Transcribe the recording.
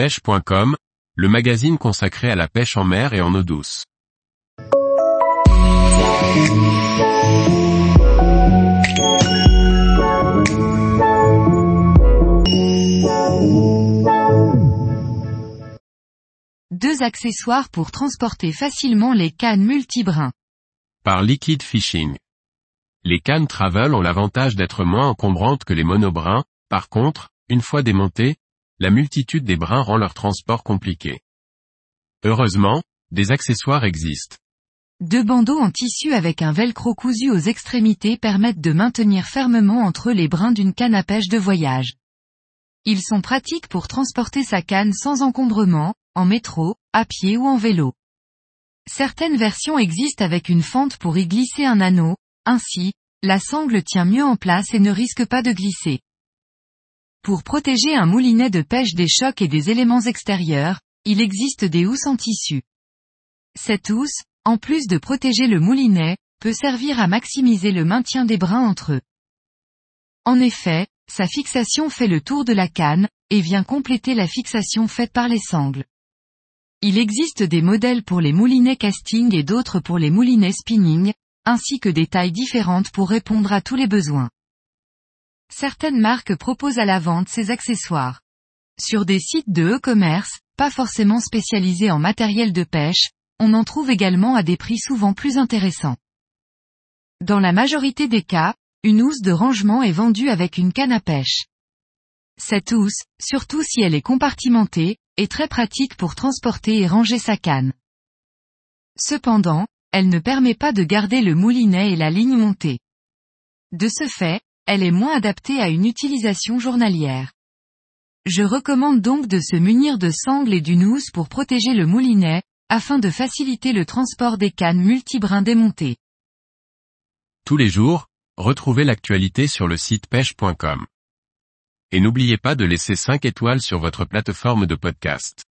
pêche.com, le magazine consacré à la pêche en mer et en eau douce. Deux accessoires pour transporter facilement les cannes multibrins. Par Liquid Fishing. Les cannes travel ont l'avantage d'être moins encombrantes que les monobrins, par contre, une fois démontées, la multitude des brins rend leur transport compliqué. Heureusement, des accessoires existent. Deux bandeaux en tissu avec un velcro cousu aux extrémités permettent de maintenir fermement entre eux les brins d'une canne à pêche de voyage. Ils sont pratiques pour transporter sa canne sans encombrement, en métro, à pied ou en vélo. Certaines versions existent avec une fente pour y glisser un anneau, ainsi, la sangle tient mieux en place et ne risque pas de glisser. Pour protéger un moulinet de pêche des chocs et des éléments extérieurs, il existe des housses en tissu. Cette housse, en plus de protéger le moulinet, peut servir à maximiser le maintien des brins entre eux. En effet, sa fixation fait le tour de la canne, et vient compléter la fixation faite par les sangles. Il existe des modèles pour les moulinets casting et d'autres pour les moulinets spinning, ainsi que des tailles différentes pour répondre à tous les besoins. Certaines marques proposent à la vente ces accessoires. Sur des sites de e-commerce, pas forcément spécialisés en matériel de pêche, on en trouve également à des prix souvent plus intéressants. Dans la majorité des cas, une housse de rangement est vendue avec une canne à pêche. Cette housse, surtout si elle est compartimentée, est très pratique pour transporter et ranger sa canne. Cependant, elle ne permet pas de garder le moulinet et la ligne montée. De ce fait, elle est moins adaptée à une utilisation journalière. Je recommande donc de se munir de sangles et d'une housse pour protéger le moulinet, afin de faciliter le transport des cannes multibrins démontées. Tous les jours, retrouvez l'actualité sur le site pêche.com. Et n'oubliez pas de laisser 5 étoiles sur votre plateforme de podcast.